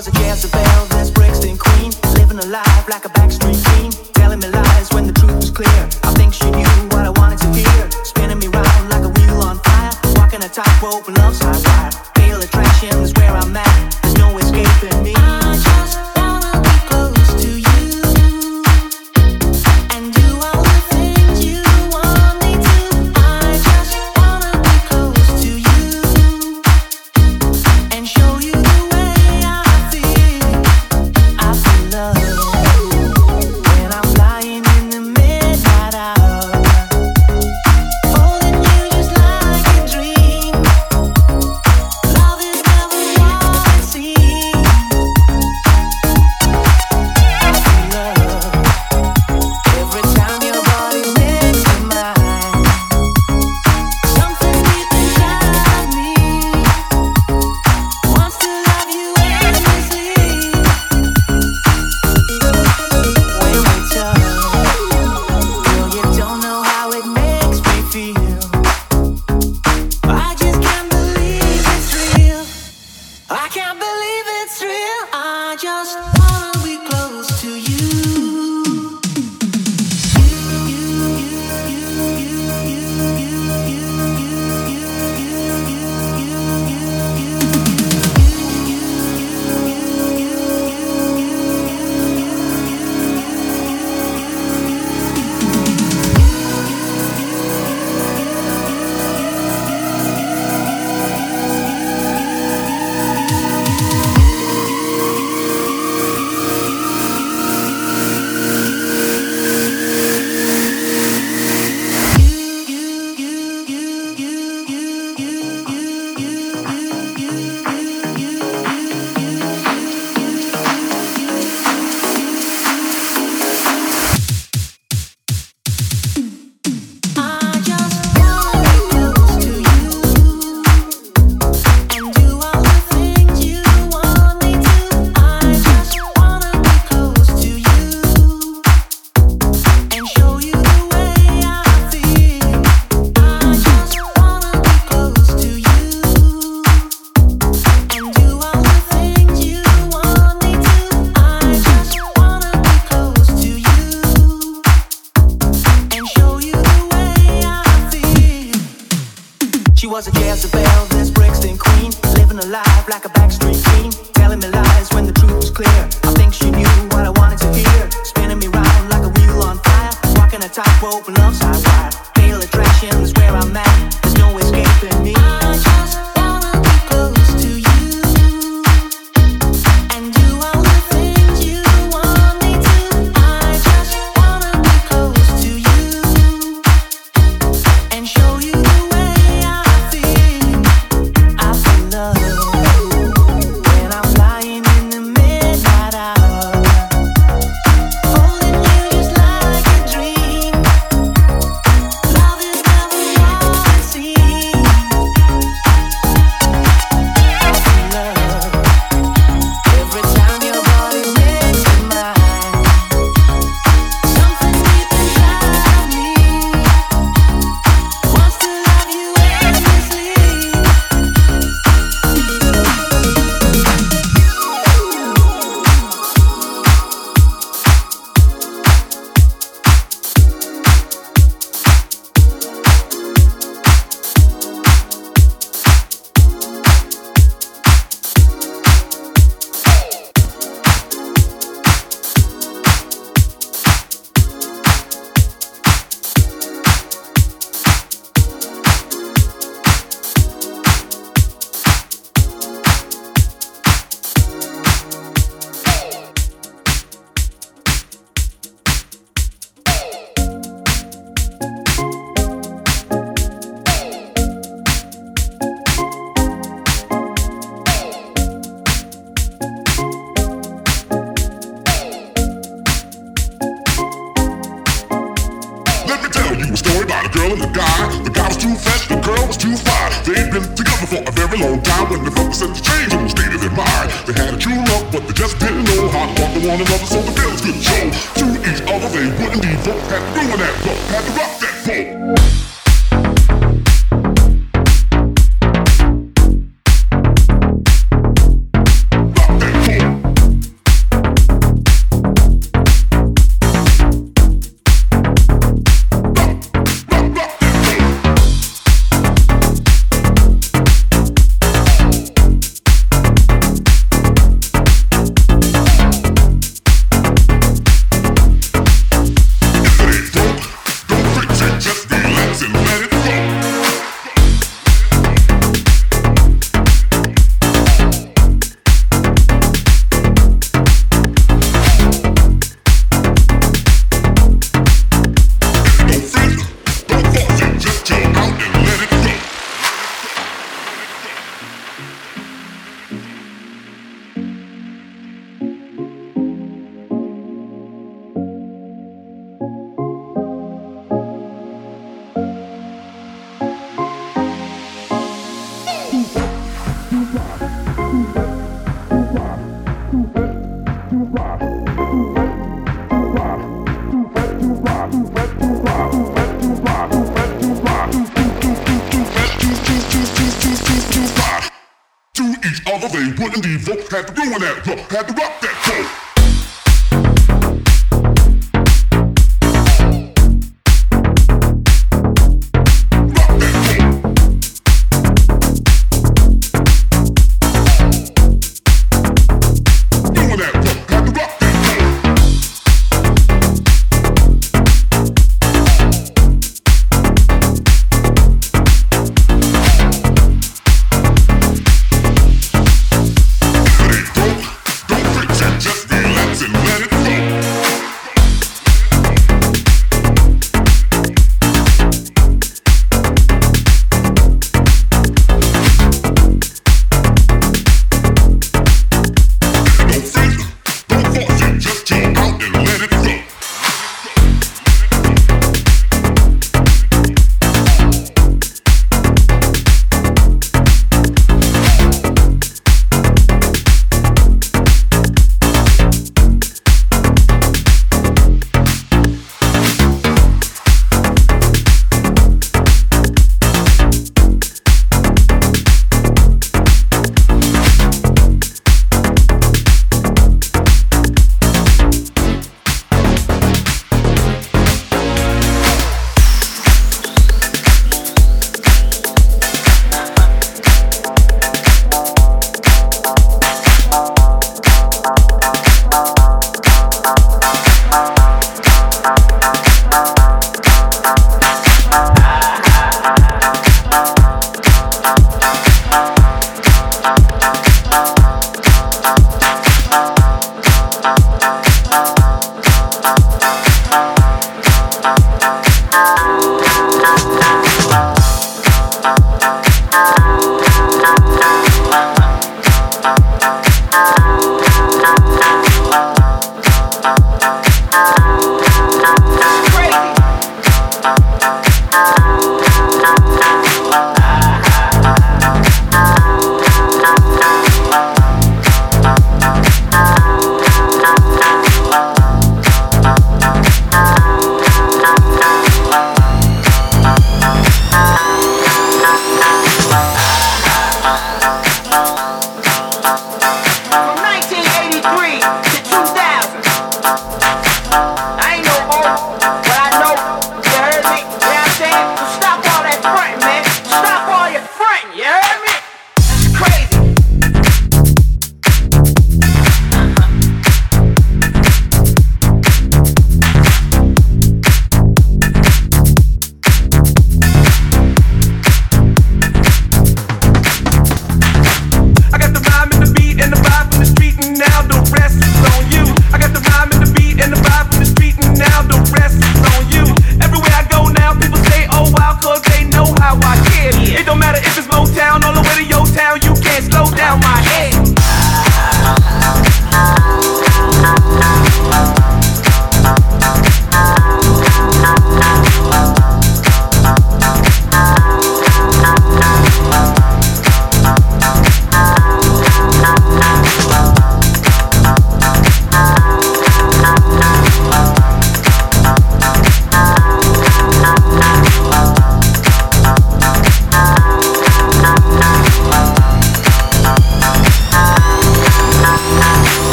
was a jazz Had to ruin that, yo. Had to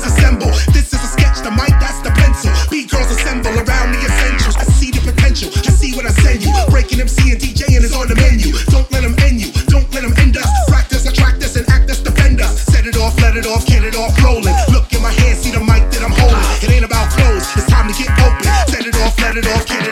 boys assemble. This is a sketch, the mic, that's the pencil. B girls assemble around the essentials. I see the potential, I see what I send you. Breaking MC and DJing is on the menu. Don't let them end you, don't let them end us. Practice, attract us, and act as defender. Set it off, let it off, get it off rolling. Look in my hand, see the mic that I'm holding. It ain't about clothes, it's time to get open. Set it off, let it off, get it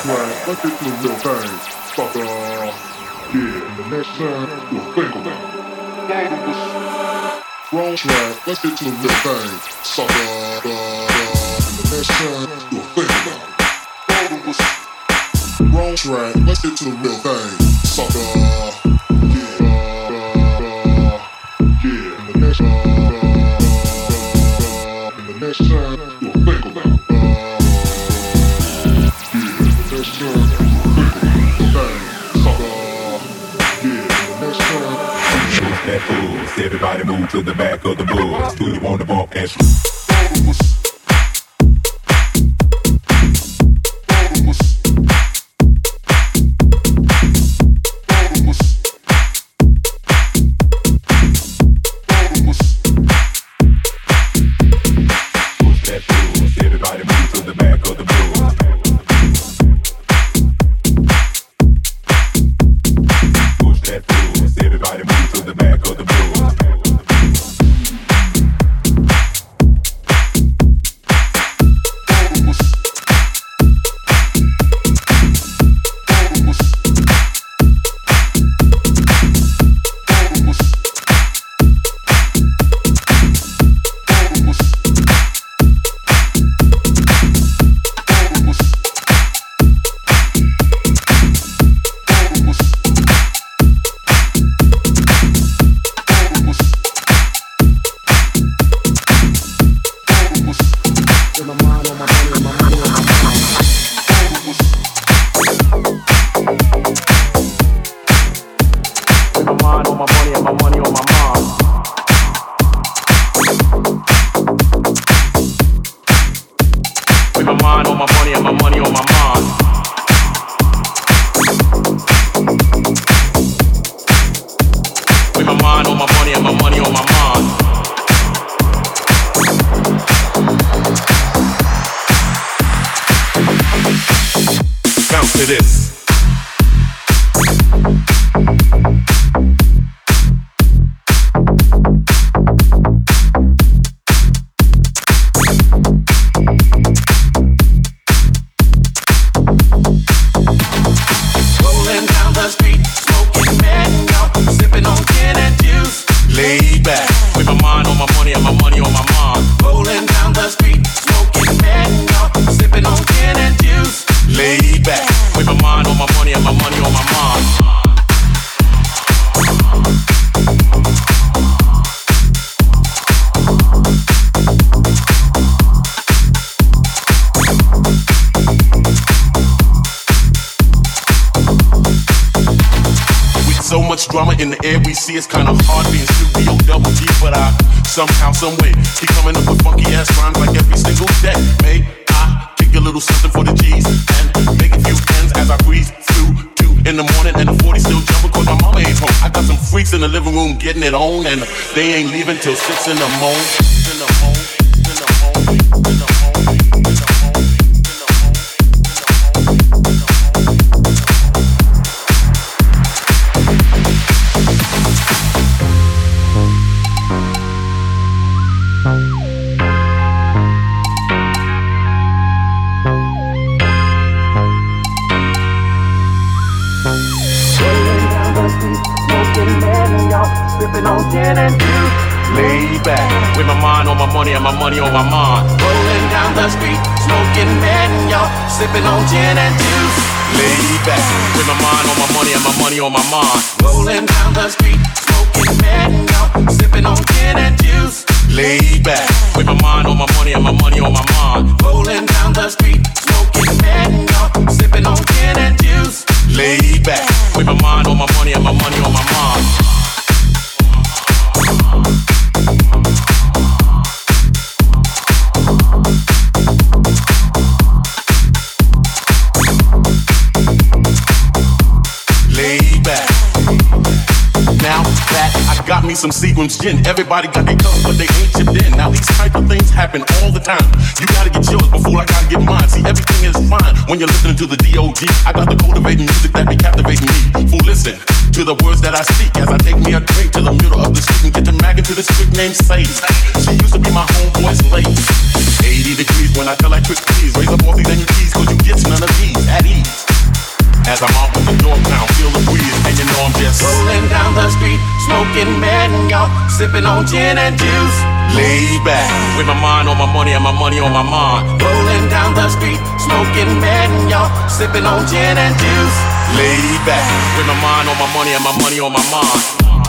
Wrong track, let's get to the real thing. Sucker. Yeah, and the next time, you'll think about it. Wrong track, let's get to the real thing. Sucker. And the next time, you'll think about it. Wrong track, let's get to the real thing. Sucker. Yeah. And the next time, Doors. Everybody move to the back of the bus. Do you wanna bump that? Sipping on gin and juice. Laid back, with my mind on my money and my money on my mind. Rolling down the street, smoking mango, sipping on gin and juice. Laid back, with my mind on my money and my money on my mind. Rolling down the street, smoking mango, sipping on gin and juice. Laid back, with my mind on my money and my money on my mind. Rolling down the street, smoking mango, sipping on gin and juice. Laid back. With my mind on my money and my money on my mind. Me some Seagram's gin. Everybody got their cups, but they ain't chipped in. Now these type of things happen all the time. You gotta get yours before I gotta get mine. See, everything is fine when you're listening to the D.O.G. I got the cultivating music that be captivating me. Fool, listen to the words that I speak as I take me a drink to the middle of the street and get to magging to the street named Sadie. She used to be my homeboy's lady. 80 degrees when I tell that quick please raise up all these and keys, cause you get none of these at ease. As I'm with the door now, feel the breeze, and you know I'm just rolling down the street, smoking mango, sipping on gin and juice. Laid back, with my mind on my money and my money on my mind. Rolling down the street, smoking mango, sipping on gin and juice. Laid back, with my mind on my money and my money on my mind.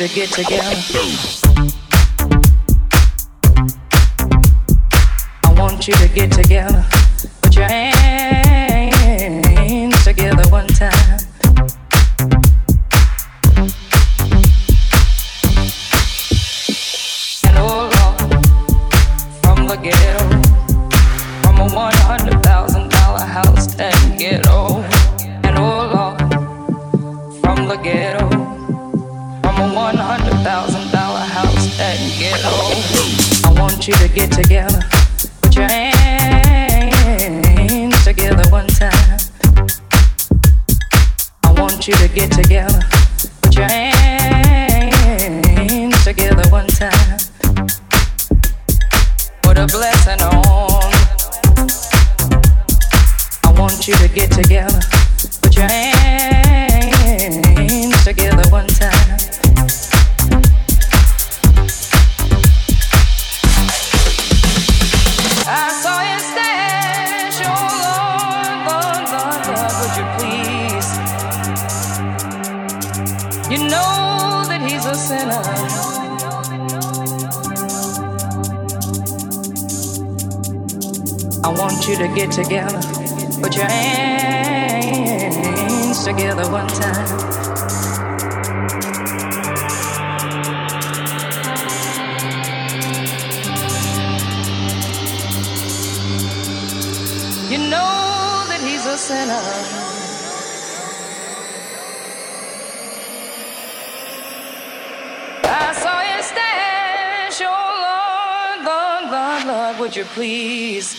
you to get together. I want you to get together. Put your hands. get together. you to get together. Put your hands together one time. You know that he's a sinner. I saw oh Lord, Lord, Lord, would you please?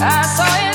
I saw it.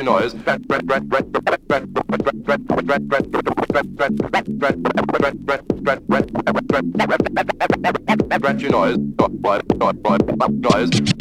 A scratchy noise. Scratchy noise. Noise.